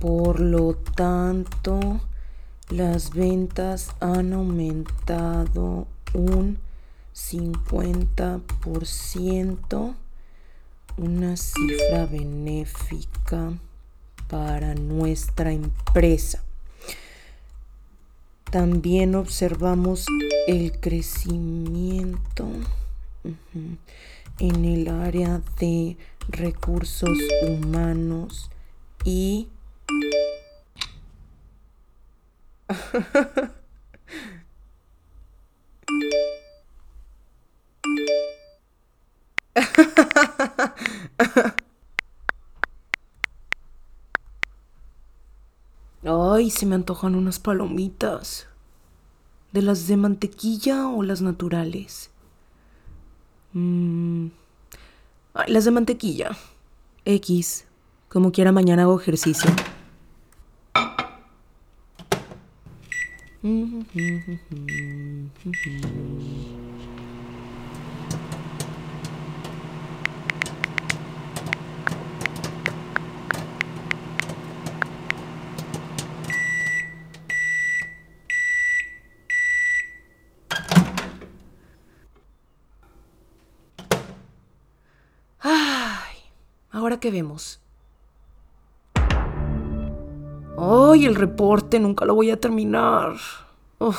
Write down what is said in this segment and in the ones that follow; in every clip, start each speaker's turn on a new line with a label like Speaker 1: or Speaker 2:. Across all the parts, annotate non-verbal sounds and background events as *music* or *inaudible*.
Speaker 1: Por lo tanto, las ventas han aumentado un 50%, una cifra benéfica para nuestra empresa. También observamos el crecimiento en el área de recursos humanos y Ay, se me antojan unas palomitas. ¿De las de mantequilla o las naturales? Mm. Ay, las de mantequilla. X. Como quiera, mañana hago ejercicio. Ay, ahora qué vemos. Ay, el reporte, nunca lo voy a terminar. no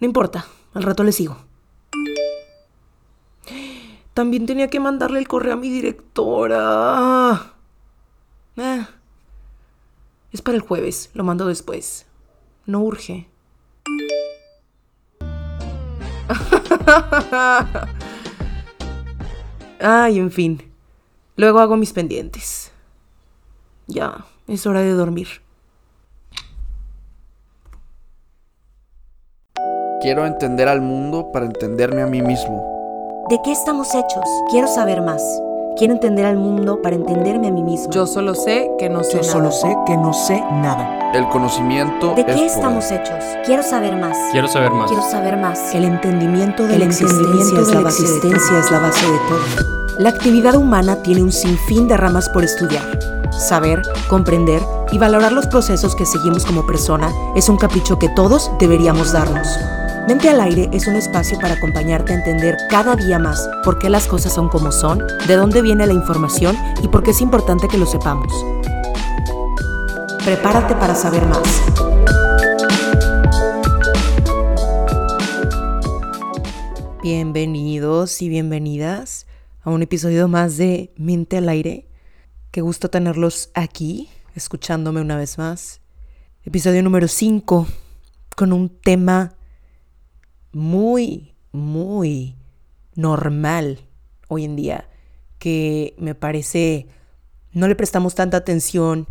Speaker 1: importa, al rato le sigo. También tenía que mandarle el correo a mi directora. Eh, es para el jueves, lo mando después. No urge. Ay, en fin. Luego hago mis pendientes. Ya, es hora de dormir.
Speaker 2: Quiero entender al mundo para entenderme a mí mismo.
Speaker 3: ¿De qué estamos hechos? Quiero saber más. Quiero entender al mundo para entenderme a mí mismo.
Speaker 1: Yo solo sé que no sé
Speaker 4: Yo
Speaker 1: nada.
Speaker 4: solo sé que no sé nada.
Speaker 2: El conocimiento
Speaker 3: ¿De
Speaker 2: es
Speaker 3: qué
Speaker 2: poder.
Speaker 3: estamos hechos? Quiero saber más.
Speaker 5: Quiero saber más.
Speaker 3: Quiero saber más.
Speaker 1: El entendimiento de
Speaker 3: El
Speaker 1: la
Speaker 3: entendimiento
Speaker 1: existencia es
Speaker 3: de
Speaker 1: la
Speaker 3: la existencia es la base de todo.
Speaker 1: La actividad humana tiene un sinfín de ramas por estudiar. Saber, comprender y valorar los procesos que seguimos como persona es un capricho que todos deberíamos darnos. Mente al aire es un espacio para acompañarte a entender cada día más por qué las cosas son como son, de dónde viene la información y por qué es importante que lo sepamos. Prepárate para saber más. Bienvenidos y bienvenidas a un episodio más de Mente al aire. Qué gusto tenerlos aquí, escuchándome una vez más. Episodio número 5, con un tema muy, muy normal hoy en día, que me parece no le prestamos tanta atención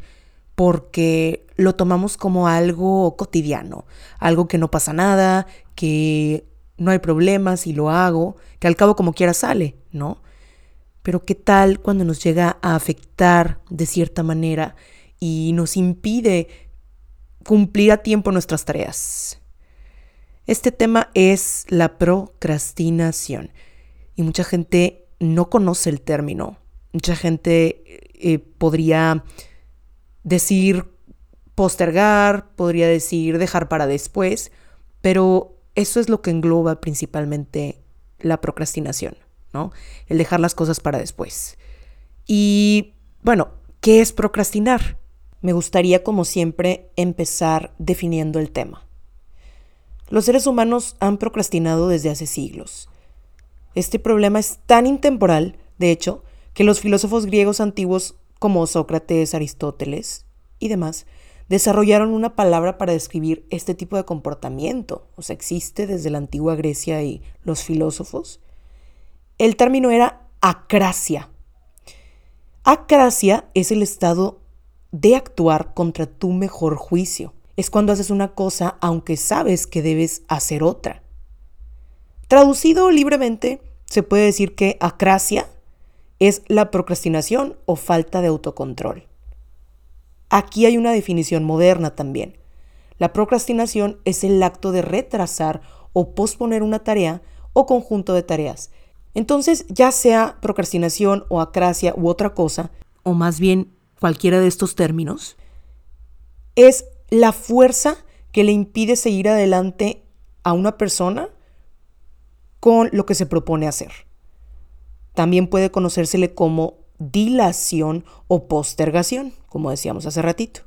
Speaker 1: porque lo tomamos como algo cotidiano, algo que no pasa nada, que no hay problemas y lo hago, que al cabo como quiera sale, ¿no? Pero ¿qué tal cuando nos llega a afectar de cierta manera y nos impide cumplir a tiempo nuestras tareas? Este tema es la procrastinación y mucha gente no conoce el término. Mucha gente eh, podría decir postergar, podría decir dejar para después, pero eso es lo que engloba principalmente la procrastinación, ¿no? El dejar las cosas para después. Y bueno, ¿qué es procrastinar? Me gustaría, como siempre, empezar definiendo el tema. Los seres humanos han procrastinado desde hace siglos. Este problema es tan intemporal, de hecho, que los filósofos griegos antiguos como Sócrates, Aristóteles y demás desarrollaron una palabra para describir este tipo de comportamiento. O sea, existe desde la antigua Grecia y los filósofos. El término era acracia. Acracia es el estado de actuar contra tu mejor juicio. Es cuando haces una cosa aunque sabes que debes hacer otra. Traducido libremente, se puede decir que acracia es la procrastinación o falta de autocontrol. Aquí hay una definición moderna también. La procrastinación es el acto de retrasar o posponer una tarea o conjunto de tareas. Entonces, ya sea procrastinación o acracia u otra cosa, o más bien cualquiera de estos términos, es la fuerza que le impide seguir adelante a una persona con lo que se propone hacer. También puede conocérsele como dilación o postergación, como decíamos hace ratito.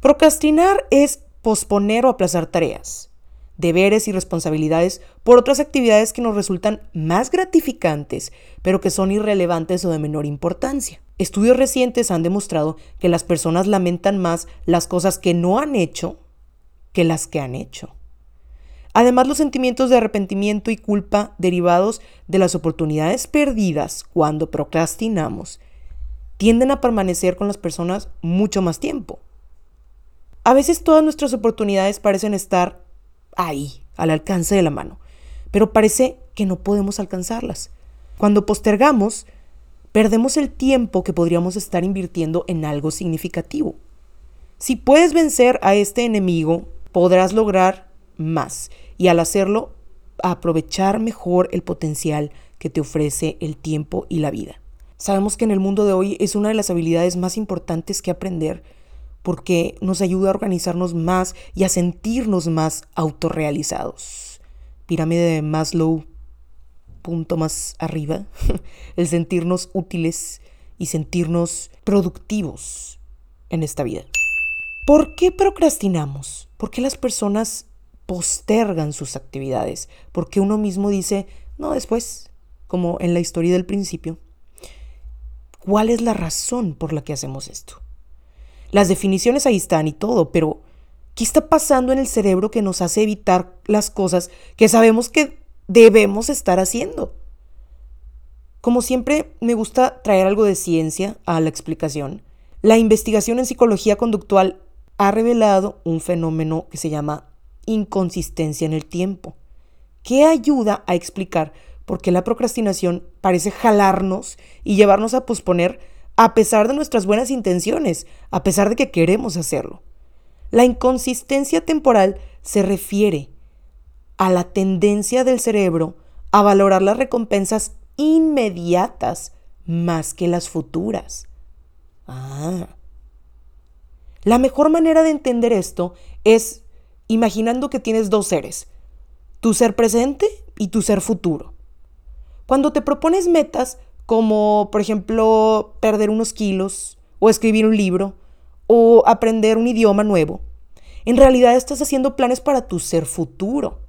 Speaker 1: Procrastinar es posponer o aplazar tareas, deberes y responsabilidades por otras actividades que nos resultan más gratificantes, pero que son irrelevantes o de menor importancia. Estudios recientes han demostrado que las personas lamentan más las cosas que no han hecho que las que han hecho. Además, los sentimientos de arrepentimiento y culpa derivados de las oportunidades perdidas cuando procrastinamos tienden a permanecer con las personas mucho más tiempo. A veces todas nuestras oportunidades parecen estar ahí, al alcance de la mano, pero parece que no podemos alcanzarlas. Cuando postergamos, perdemos el tiempo que podríamos estar invirtiendo en algo significativo. Si puedes vencer a este enemigo, podrás lograr más y al hacerlo, aprovechar mejor el potencial que te ofrece el tiempo y la vida. Sabemos que en el mundo de hoy es una de las habilidades más importantes que aprender porque nos ayuda a organizarnos más y a sentirnos más autorrealizados. Pirámide de Maslow, punto más arriba, *laughs* el sentirnos útiles y sentirnos productivos en esta vida. ¿Por qué procrastinamos? ¿Por qué las personas postergan sus actividades? ¿Por qué uno mismo dice, no, después, como en la historia del principio? ¿Cuál es la razón por la que hacemos esto? Las definiciones ahí están y todo, pero ¿qué está pasando en el cerebro que nos hace evitar las cosas que sabemos que debemos estar haciendo? Como siempre, me gusta traer algo de ciencia a la explicación. La investigación en psicología conductual ha revelado un fenómeno que se llama inconsistencia en el tiempo, que ayuda a explicar por qué la procrastinación parece jalarnos y llevarnos a posponer a pesar de nuestras buenas intenciones, a pesar de que queremos hacerlo. La inconsistencia temporal se refiere a la tendencia del cerebro a valorar las recompensas inmediatas más que las futuras. Ah. La mejor manera de entender esto es imaginando que tienes dos seres, tu ser presente y tu ser futuro. Cuando te propones metas, como por ejemplo perder unos kilos o escribir un libro o aprender un idioma nuevo. En realidad estás haciendo planes para tu ser futuro.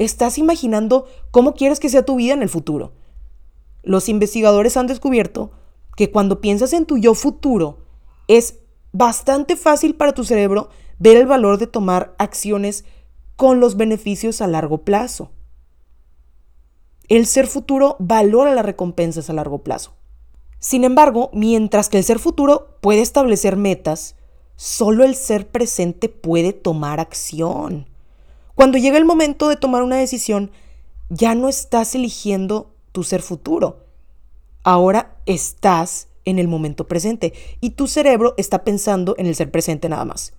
Speaker 1: Estás imaginando cómo quieres que sea tu vida en el futuro. Los investigadores han descubierto que cuando piensas en tu yo futuro, es bastante fácil para tu cerebro ver el valor de tomar acciones con los beneficios a largo plazo. El ser futuro valora las recompensas a largo plazo. Sin embargo, mientras que el ser futuro puede establecer metas, solo el ser presente puede tomar acción. Cuando llega el momento de tomar una decisión, ya no estás eligiendo tu ser futuro. Ahora estás en el momento presente y tu cerebro está pensando en el ser presente nada más.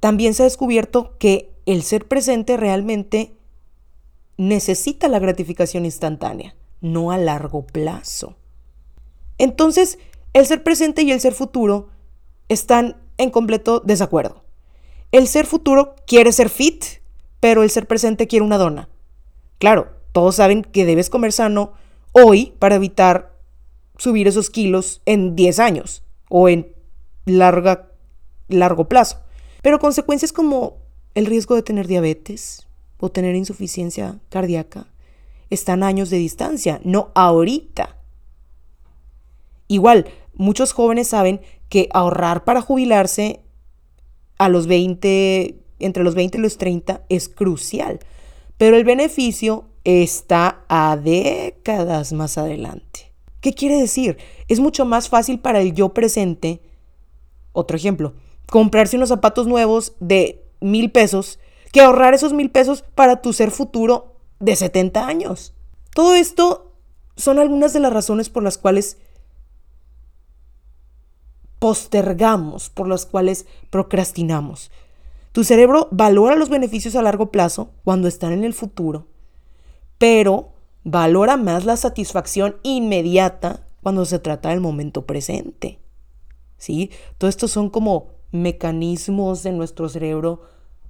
Speaker 1: También se ha descubierto que el ser presente realmente necesita la gratificación instantánea, no a largo plazo. Entonces, el ser presente y el ser futuro están en completo desacuerdo. El ser futuro quiere ser fit, pero el ser presente quiere una dona. Claro, todos saben que debes comer sano hoy para evitar subir esos kilos en 10 años o en larga, largo plazo. Pero consecuencias como el riesgo de tener diabetes, o tener insuficiencia cardíaca están a años de distancia, no ahorita. Igual, muchos jóvenes saben que ahorrar para jubilarse a los 20, entre los 20 y los 30 es crucial, pero el beneficio está a décadas más adelante. ¿Qué quiere decir? Es mucho más fácil para el yo presente, otro ejemplo, comprarse unos zapatos nuevos de mil pesos que ahorrar esos mil pesos para tu ser futuro de 70 años. Todo esto son algunas de las razones por las cuales postergamos, por las cuales procrastinamos. Tu cerebro valora los beneficios a largo plazo cuando están en el futuro, pero valora más la satisfacción inmediata cuando se trata del momento presente. ¿sí? Todo esto son como mecanismos de nuestro cerebro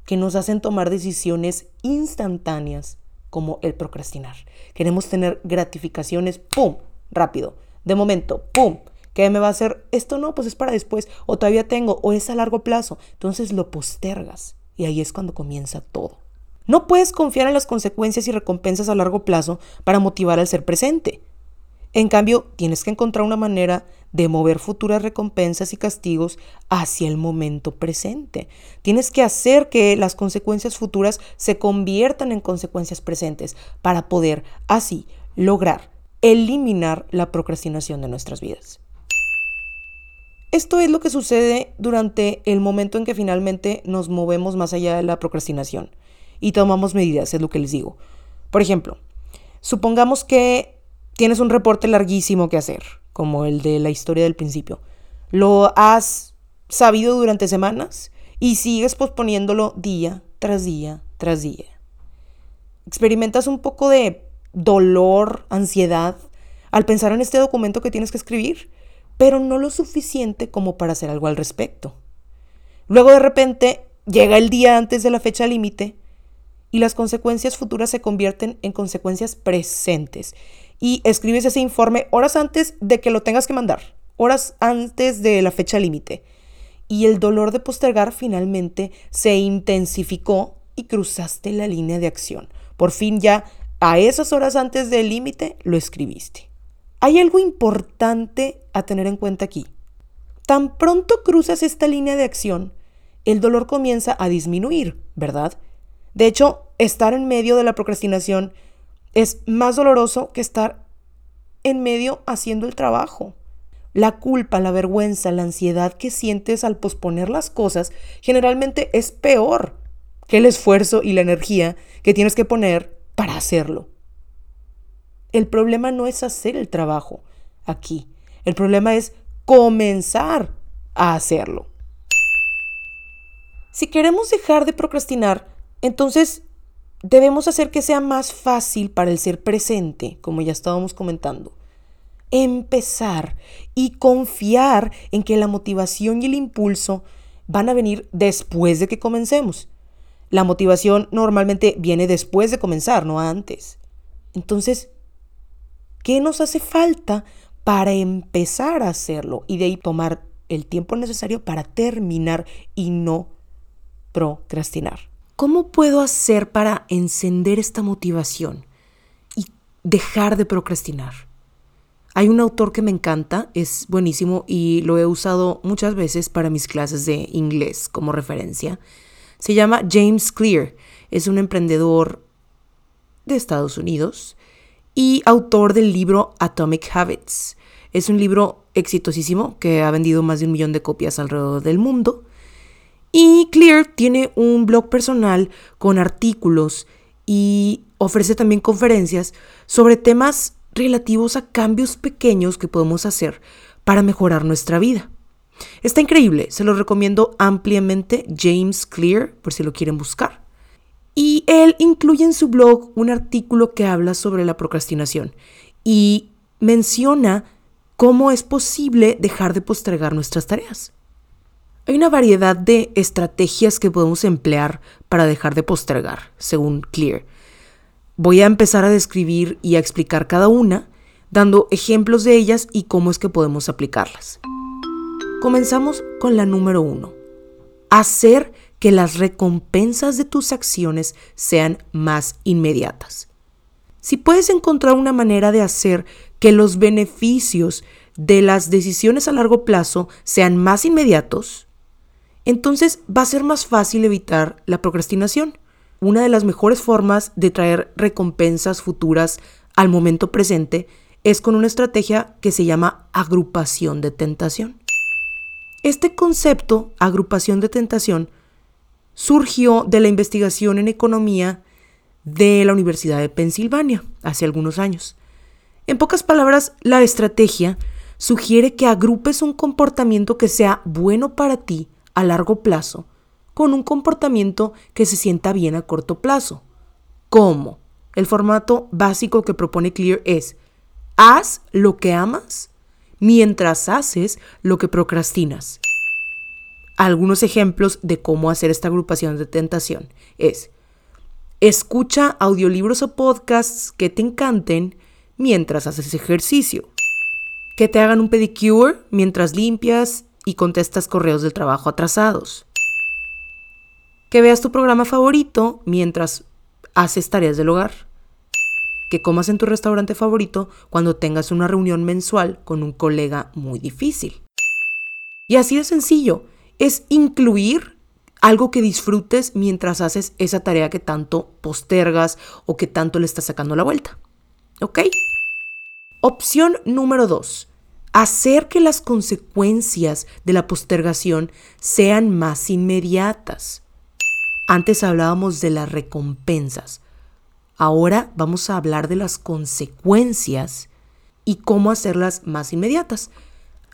Speaker 1: que nos hacen tomar decisiones instantáneas como el procrastinar. Queremos tener gratificaciones, ¡pum!, rápido, de momento, ¡pum! ¿Qué me va a hacer? Esto no, pues es para después, o todavía tengo, o es a largo plazo. Entonces lo postergas y ahí es cuando comienza todo. No puedes confiar en las consecuencias y recompensas a largo plazo para motivar al ser presente. En cambio, tienes que encontrar una manera de mover futuras recompensas y castigos hacia el momento presente. Tienes que hacer que las consecuencias futuras se conviertan en consecuencias presentes para poder así lograr eliminar la procrastinación de nuestras vidas. Esto es lo que sucede durante el momento en que finalmente nos movemos más allá de la procrastinación y tomamos medidas, es lo que les digo. Por ejemplo, supongamos que tienes un reporte larguísimo que hacer, como el de la historia del principio. Lo has sabido durante semanas y sigues posponiéndolo día tras día tras día. Experimentas un poco de dolor, ansiedad al pensar en este documento que tienes que escribir pero no lo suficiente como para hacer algo al respecto. Luego de repente llega el día antes de la fecha límite y las consecuencias futuras se convierten en consecuencias presentes. Y escribes ese informe horas antes de que lo tengas que mandar, horas antes de la fecha límite. Y el dolor de postergar finalmente se intensificó y cruzaste la línea de acción. Por fin ya a esas horas antes del límite lo escribiste. Hay algo importante a tener en cuenta aquí. Tan pronto cruzas esta línea de acción, el dolor comienza a disminuir, ¿verdad? De hecho, estar en medio de la procrastinación es más doloroso que estar en medio haciendo el trabajo. La culpa, la vergüenza, la ansiedad que sientes al posponer las cosas generalmente es peor que el esfuerzo y la energía que tienes que poner para hacerlo. El problema no es hacer el trabajo aquí. El problema es comenzar a hacerlo. Si queremos dejar de procrastinar, entonces debemos hacer que sea más fácil para el ser presente, como ya estábamos comentando. Empezar y confiar en que la motivación y el impulso van a venir después de que comencemos. La motivación normalmente viene después de comenzar, no antes. Entonces, ¿Qué nos hace falta para empezar a hacerlo? Y de ahí tomar el tiempo necesario para terminar y no procrastinar. ¿Cómo puedo hacer para encender esta motivación y dejar de procrastinar? Hay un autor que me encanta, es buenísimo y lo he usado muchas veces para mis clases de inglés como referencia. Se llama James Clear, es un emprendedor de Estados Unidos y autor del libro Atomic Habits. Es un libro exitosísimo que ha vendido más de un millón de copias alrededor del mundo. Y Clear tiene un blog personal con artículos y ofrece también conferencias sobre temas relativos a cambios pequeños que podemos hacer para mejorar nuestra vida. Está increíble, se lo recomiendo ampliamente, James Clear, por si lo quieren buscar. Y él incluye en su blog un artículo que habla sobre la procrastinación y menciona cómo es posible dejar de postergar nuestras tareas. Hay una variedad de estrategias que podemos emplear para dejar de postergar, según Clear. Voy a empezar a describir y a explicar cada una, dando ejemplos de ellas y cómo es que podemos aplicarlas. Comenzamos con la número uno. Hacer que las recompensas de tus acciones sean más inmediatas. Si puedes encontrar una manera de hacer que los beneficios de las decisiones a largo plazo sean más inmediatos, entonces va a ser más fácil evitar la procrastinación. Una de las mejores formas de traer recompensas futuras al momento presente es con una estrategia que se llama agrupación de tentación. Este concepto, agrupación de tentación, surgió de la investigación en economía de la Universidad de Pensilvania hace algunos años. En pocas palabras, la estrategia sugiere que agrupes un comportamiento que sea bueno para ti a largo plazo con un comportamiento que se sienta bien a corto plazo. ¿Cómo? El formato básico que propone Clear es, haz lo que amas mientras haces lo que procrastinas. Algunos ejemplos de cómo hacer esta agrupación de tentación es escucha audiolibros o podcasts que te encanten mientras haces ejercicio. Que te hagan un pedicure mientras limpias y contestas correos del trabajo atrasados. Que veas tu programa favorito mientras haces tareas del hogar. Que comas en tu restaurante favorito cuando tengas una reunión mensual con un colega muy difícil. Y así de sencillo, es incluir algo que disfrutes mientras haces esa tarea que tanto postergas o que tanto le estás sacando la vuelta. ¿Ok? Opción número dos. Hacer que las consecuencias de la postergación sean más inmediatas. Antes hablábamos de las recompensas. Ahora vamos a hablar de las consecuencias y cómo hacerlas más inmediatas.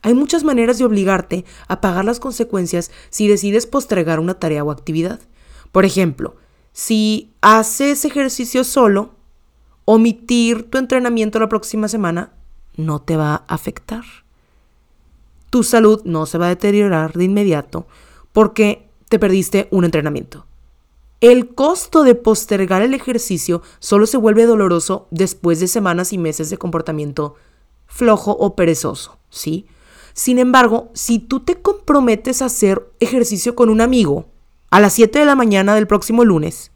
Speaker 1: Hay muchas maneras de obligarte a pagar las consecuencias si decides postergar una tarea o actividad. Por ejemplo, si haces ejercicio solo, omitir tu entrenamiento la próxima semana no te va a afectar. Tu salud no se va a deteriorar de inmediato porque te perdiste un entrenamiento. El costo de postergar el ejercicio solo se vuelve doloroso después de semanas y meses de comportamiento flojo o perezoso, ¿sí? Sin embargo, si tú te comprometes a hacer ejercicio con un amigo a las 7 de la mañana del próximo lunes,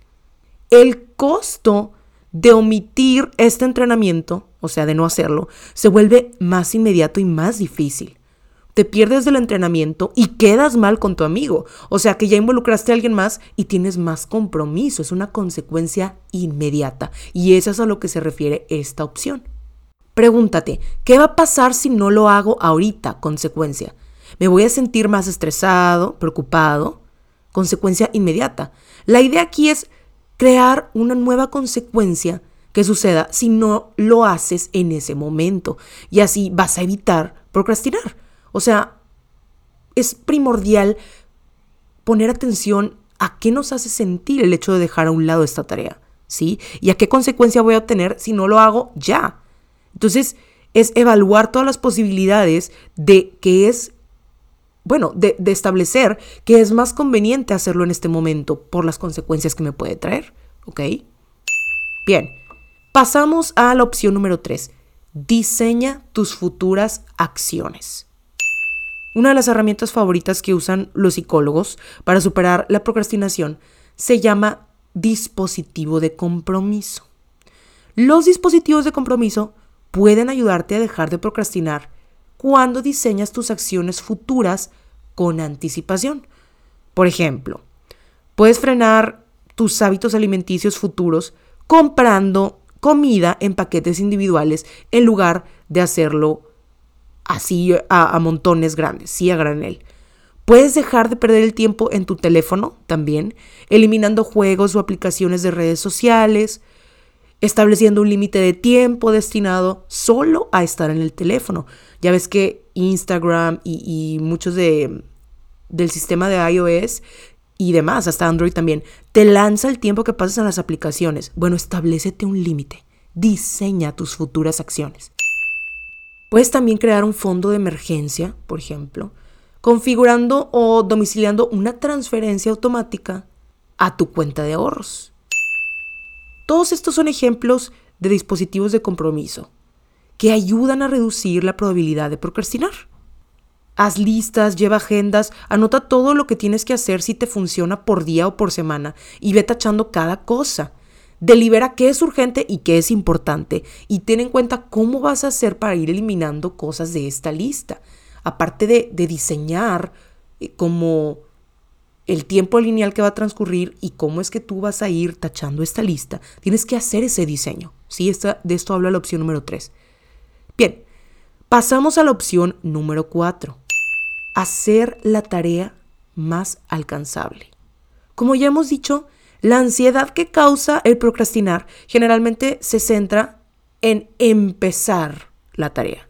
Speaker 1: el costo de omitir este entrenamiento, o sea, de no hacerlo, se vuelve más inmediato y más difícil. Te pierdes del entrenamiento y quedas mal con tu amigo. O sea que ya involucraste a alguien más y tienes más compromiso. Es una consecuencia inmediata. Y eso es a lo que se refiere esta opción. Pregúntate, ¿qué va a pasar si no lo hago ahorita? Consecuencia. ¿Me voy a sentir más estresado, preocupado? Consecuencia inmediata. La idea aquí es crear una nueva consecuencia que suceda si no lo haces en ese momento. Y así vas a evitar procrastinar. O sea, es primordial poner atención a qué nos hace sentir el hecho de dejar a un lado esta tarea. ¿Sí? ¿Y a qué consecuencia voy a obtener si no lo hago ya? Entonces, es evaluar todas las posibilidades de que es, bueno, de, establecer que es más conveniente hacerlo en este momento por las consecuencias que me puede traer. ¿Ok? Bien, pasamos a la opción número 3. Diseña tus futuras acciones. Una de las herramientas favoritas que usan los psicólogos para superar la procrastinación se llama dispositivo de compromiso. Los dispositivos de compromiso pueden ayudarte a dejar de procrastinar cuando diseñas tus acciones futuras con anticipación. Por ejemplo, puedes frenar tus hábitos alimenticios futuros comprando comida en paquetes individuales en lugar de hacerlo así a, montones grandes, sí a granel. Puedes dejar de perder el tiempo en tu teléfono también, eliminando juegos o aplicaciones de redes sociales, estableciendo un límite de tiempo destinado solo a estar en el teléfono. Ya ves que Instagram y, muchos de, del sistema de iOS y demás, hasta Android también, te lanza el tiempo que pasas en las aplicaciones. Bueno, establecete un límite. Diseña tus futuras acciones. Puedes también crear un fondo de emergencia, por ejemplo, configurando o domiciliando una transferencia automática a tu cuenta de ahorros. Todos estos son ejemplos de dispositivos de compromiso que ayudan a reducir la probabilidad de procrastinar. Haz listas, lleva agendas, anota todo lo que tienes que hacer si te funciona por día o por semana y ve tachando cada cosa. Delibera qué es urgente y qué es importante y ten en cuenta cómo vas a hacer para ir eliminando cosas de esta lista. Aparte de, de diseñar eh, como el tiempo lineal que va a transcurrir y cómo es que tú vas a ir tachando esta lista, tienes que hacer ese diseño. ¿sí? De esto habla la opción número 3. Bien, pasamos a la opción número 4. Hacer la tarea más alcanzable. Como ya hemos dicho, la ansiedad que causa el procrastinar generalmente se centra en empezar la tarea.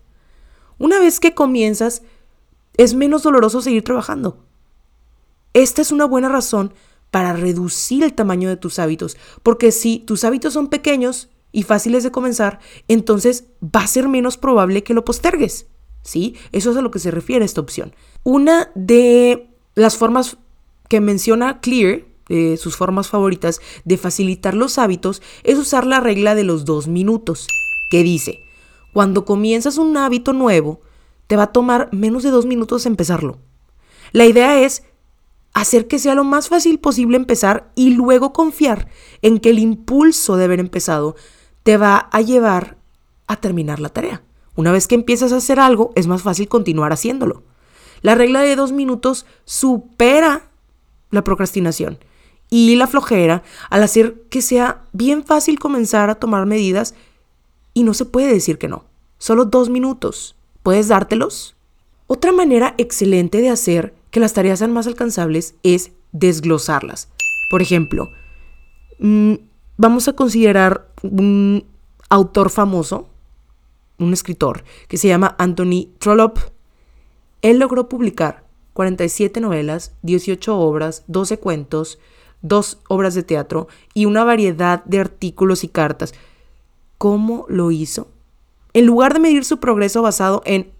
Speaker 1: Una vez que comienzas, es menos doloroso seguir trabajando esta es una buena razón para reducir el tamaño de tus hábitos, porque si tus hábitos son pequeños y fáciles de comenzar, entonces va a ser menos probable que lo postergues. ¿Sí? Eso es a lo que se refiere esta opción. Una de las formas que menciona Clear, sus formas favoritas de facilitar los hábitos, es usar la regla de los dos minutos, que dice, cuando comienzas un hábito nuevo, te va a tomar menos de dos minutos empezarlo. La idea es hacer que sea lo más fácil posible empezar y luego confiar en que el impulso de haber empezado te va a llevar a terminar la tarea. Una vez que empiezas a hacer algo, es más fácil continuar haciéndolo. La regla de dos minutos supera la procrastinación y la flojera al hacer que sea bien fácil comenzar a tomar medidas y no se puede decir que no. Solo dos minutos. ¿Puedes dártelos? Otra manera excelente de hacer que las tareas sean más alcanzables es desglosarlas. Por ejemplo, mm, vamos a considerar un autor famoso, un escritor, que se llama Anthony Trollope. Él logró publicar 47 novelas, 18 obras, 12 cuentos, dos obras de teatro y una variedad de artículos y cartas. ¿Cómo lo hizo? En lugar de medir su progreso basado en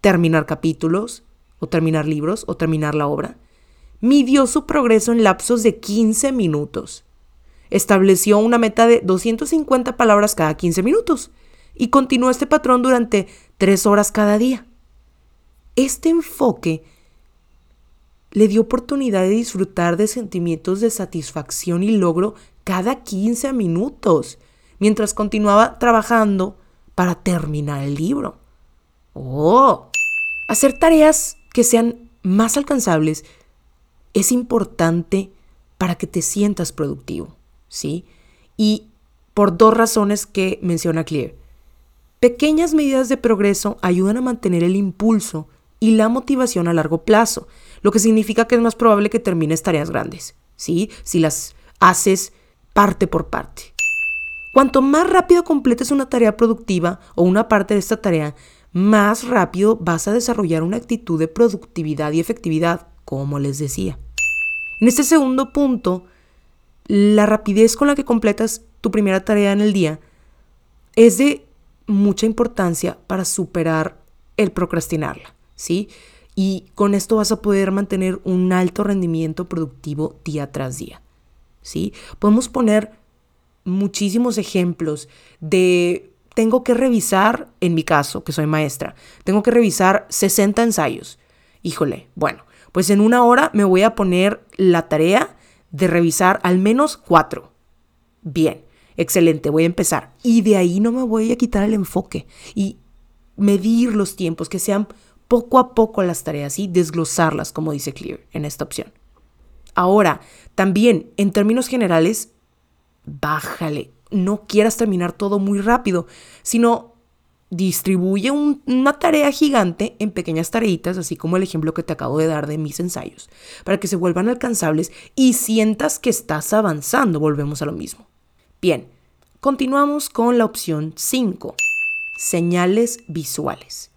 Speaker 1: terminar capítulos, o terminar libros, o terminar la obra, midió su progreso en lapsos de 15 minutos. Estableció una meta de 250 palabras cada 15 minutos y continuó este patrón durante 3 horas cada día. Este enfoque le dio oportunidad de disfrutar de sentimientos de satisfacción y logro cada 15 minutos, mientras continuaba trabajando para terminar el libro. ¡Oh! Hacer tareas que sean más alcanzables es importante para que te sientas productivo, ¿sí? Y por dos razones que menciona Clear. Pequeñas medidas de progreso ayudan a mantener el impulso y la motivación a largo plazo, lo que significa que es más probable que termines tareas grandes, ¿sí? Si las haces parte por parte. Cuanto más rápido completes una tarea productiva o una parte de esta tarea, más rápido vas a desarrollar una actitud de productividad y efectividad, como les decía. En este segundo punto, la rapidez con la que completas tu primera tarea en el día es de mucha importancia para superar el procrastinarla, ¿sí? Y con esto vas a poder mantener un alto rendimiento productivo día tras día, ¿sí? Podemos poner muchísimos ejemplos de tengo que revisar, en mi caso, que soy maestra, tengo que revisar 60 ensayos. Híjole, bueno, pues en una hora me voy a poner la tarea de revisar al menos cuatro. Bien, excelente, voy a empezar. Y de ahí no me voy a quitar el enfoque y medir los tiempos, que sean poco a poco las tareas y desglosarlas, como dice Clear en esta opción. Ahora, también en términos generales, bájale no quieras terminar todo muy rápido, sino distribuye una tarea gigante en pequeñas tareitas, así como el ejemplo que te acabo de dar de mis ensayos, para que se vuelvan alcanzables y sientas que estás avanzando. Volvemos a lo mismo. Bien, continuamos con la opción 5, señales visuales.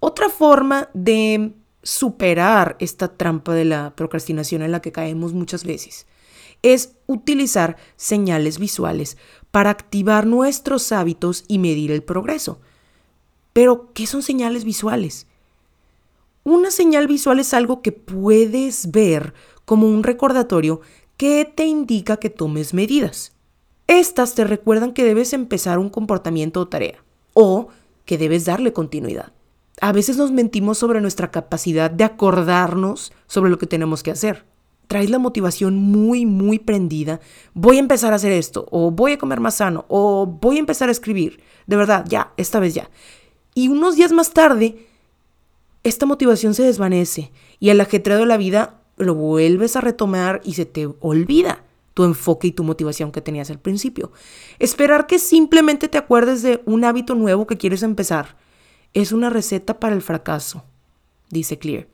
Speaker 1: Otra forma de superar esta trampa de la procrastinación en la que caemos muchas veces es utilizar señales visuales para activar nuestros hábitos y medir el progreso. Pero, ¿qué son señales visuales? Una señal visual es algo que puedes ver como un recordatorio que te indica que tomes medidas. Estas te recuerdan que debes empezar un comportamiento o tarea, o que debes darle continuidad. A veces nos mentimos sobre nuestra capacidad de acordarnos sobre lo que tenemos que hacer traes la motivación muy, muy prendida, voy a empezar a hacer esto, o voy a comer más sano, o voy a empezar a escribir. De verdad, ya, esta vez ya. Y unos días más tarde, esta motivación se desvanece y el ajetreo de la vida lo vuelves a retomar y se te olvida tu enfoque y tu motivación que tenías al principio. Esperar que simplemente te acuerdes de un hábito nuevo que quieres empezar es una receta para el fracaso, dice Clear.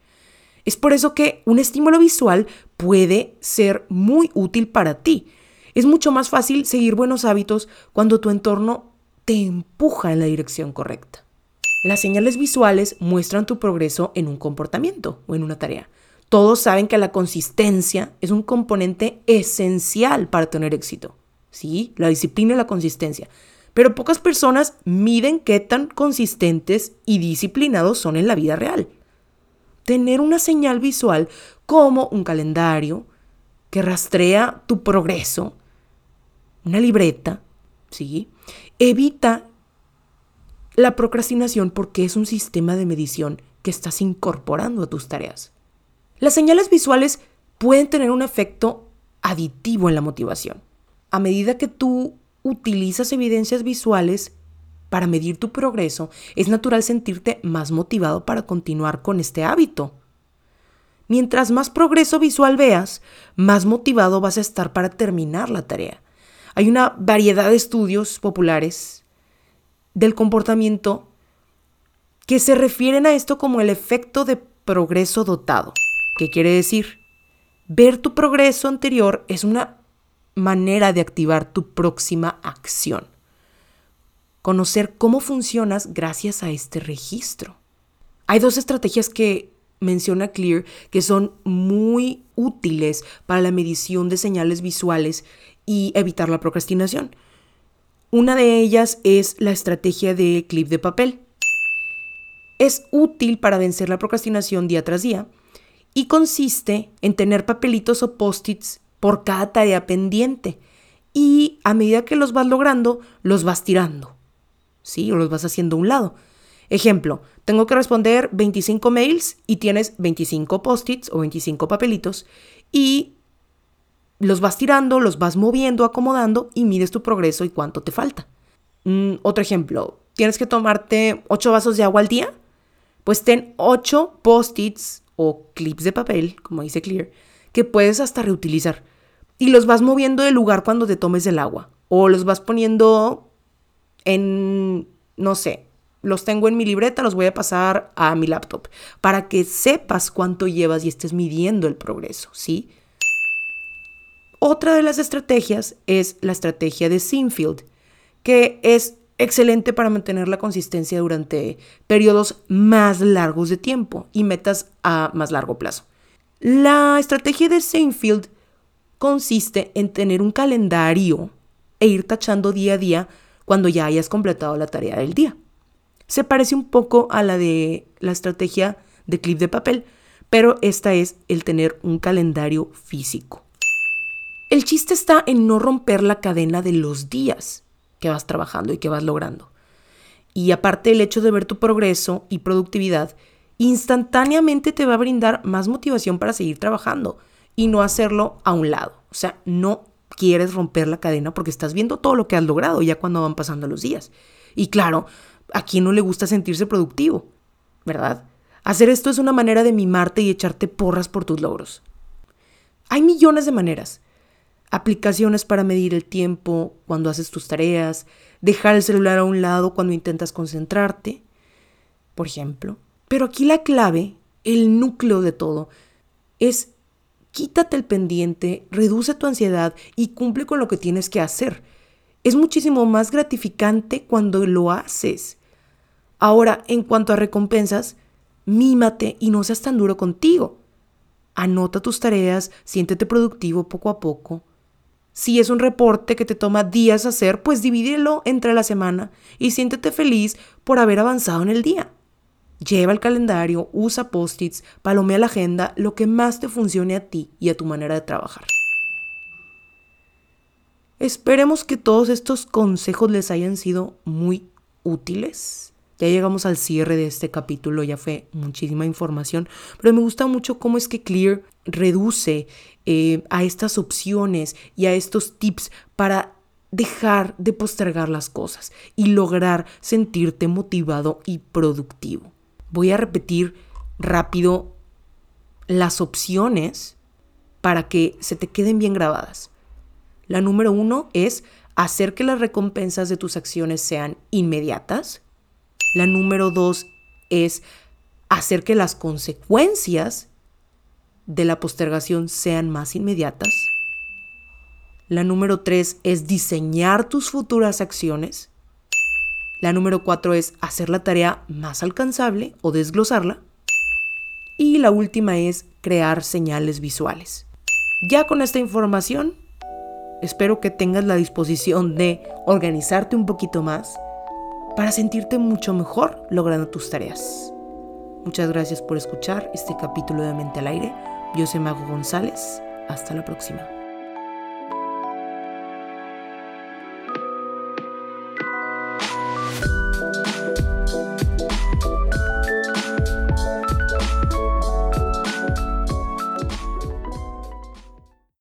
Speaker 1: Es por eso que un estímulo visual puede ser muy útil para ti. Es mucho más fácil seguir buenos hábitos cuando tu entorno te empuja en la dirección correcta. Las señales visuales muestran tu progreso en un comportamiento o en una tarea. Todos saben que la consistencia es un componente esencial para tener éxito. ¿Sí? La disciplina y la consistencia. pero pocas personas miden qué tan consistentes y disciplinados son en la vida real. Tener una señal visual como un calendario que rastrea tu progreso, una libreta, ¿sí? Evita la procrastinación porque es un sistema de medición que estás incorporando a tus tareas. Las señales visuales pueden tener un efecto aditivo en la motivación. A medida que tú utilizas evidencias visuales para medir tu progreso, es natural sentirte más motivado para continuar con este hábito. Mientras más progreso visual veas, más motivado vas a estar para terminar la tarea. Hay una variedad de estudios populares del comportamiento que se refieren a esto como el efecto de progreso dotado. ¿Qué quiere decir? Ver tu progreso anterior es una manera de activar tu próxima acción. Conocer cómo funcionas gracias a este registro. Hay dos estrategias que menciona Clear que son muy útiles para la medición de señales visuales y evitar la procrastinación. Una de ellas es la estrategia de clip de papel. Es útil para vencer la procrastinación día tras día y consiste en tener papelitos o post-its por cada tarea pendiente y a medida que los vas logrando, los vas tirando. ¿Sí? O los vas haciendo a un lado. Ejemplo, tengo que responder 25 mails y tienes 25 post-its o 25 papelitos y los vas tirando, los vas moviendo, acomodando y mides tu progreso y cuánto te falta. Mm, otro ejemplo, tienes que tomarte 8 vasos de agua al día. Pues ten 8 post-its o clips de papel, como dice Clear, que puedes hasta reutilizar. Y los vas moviendo de lugar cuando te tomes el agua. O los vas poniendo en, no sé, los tengo en mi libreta, los voy a pasar a mi laptop. Para que sepas cuánto llevas y estés midiendo el progreso, ¿sí? Otra de las estrategias es la estrategia de Sinfield, que es excelente para mantener la consistencia durante periodos más largos de tiempo y metas a más largo plazo. La estrategia de Sinfield consiste en tener un calendario e ir tachando día a día cuando ya hayas completado la tarea del día. Se parece un poco a la de la estrategia de clip de papel, pero esta es el tener un calendario físico. El chiste está en no romper la cadena de los días que vas trabajando y que vas logrando. Y aparte el hecho de ver tu progreso y productividad, instantáneamente te va a brindar más motivación para seguir trabajando y no hacerlo a un lado. O sea, no quieres romper la cadena porque estás viendo todo lo que has logrado ya cuando van pasando los días. Y claro, a quién no le gusta sentirse productivo, ¿verdad? Hacer esto es una manera de mimarte y echarte porras por tus logros. Hay millones de maneras aplicaciones para medir el tiempo cuando haces tus tareas, dejar el celular a un lado cuando intentas concentrarte, por ejemplo. Pero aquí la clave, el núcleo de todo, es quítate el pendiente, reduce tu ansiedad y cumple con lo que tienes que hacer. Es muchísimo más gratificante cuando lo haces. Ahora, en cuanto a recompensas, mímate y no seas tan duro contigo. Anota tus tareas, siéntete productivo poco a poco si es un reporte que te toma días hacer, pues divídelo entre la semana y siéntete feliz por haber avanzado en el día. Lleva el calendario, usa post-its, palomea la agenda, lo que más te funcione a ti y a tu manera de trabajar. Esperemos que todos estos consejos les hayan sido muy útiles. Ya llegamos al cierre de este capítulo, ya fue muchísima información, pero me gusta mucho cómo es que Clear reduce eh, a estas opciones y a estos tips para dejar de postergar las cosas y lograr sentirte motivado y productivo. Voy a repetir rápido las opciones para que se te queden bien grabadas. La número uno es hacer que las recompensas de tus acciones sean inmediatas. La número dos es hacer que las consecuencias de la postergación sean más inmediatas. La número tres es diseñar tus futuras acciones. La número cuatro es hacer la tarea más alcanzable o desglosarla. Y la última es crear señales visuales. Ya con esta información, espero que tengas la disposición de organizarte un poquito más para sentirte mucho mejor logrando tus tareas. Muchas gracias por escuchar este capítulo de Mente al Aire. Yo soy Mago González. Hasta la próxima.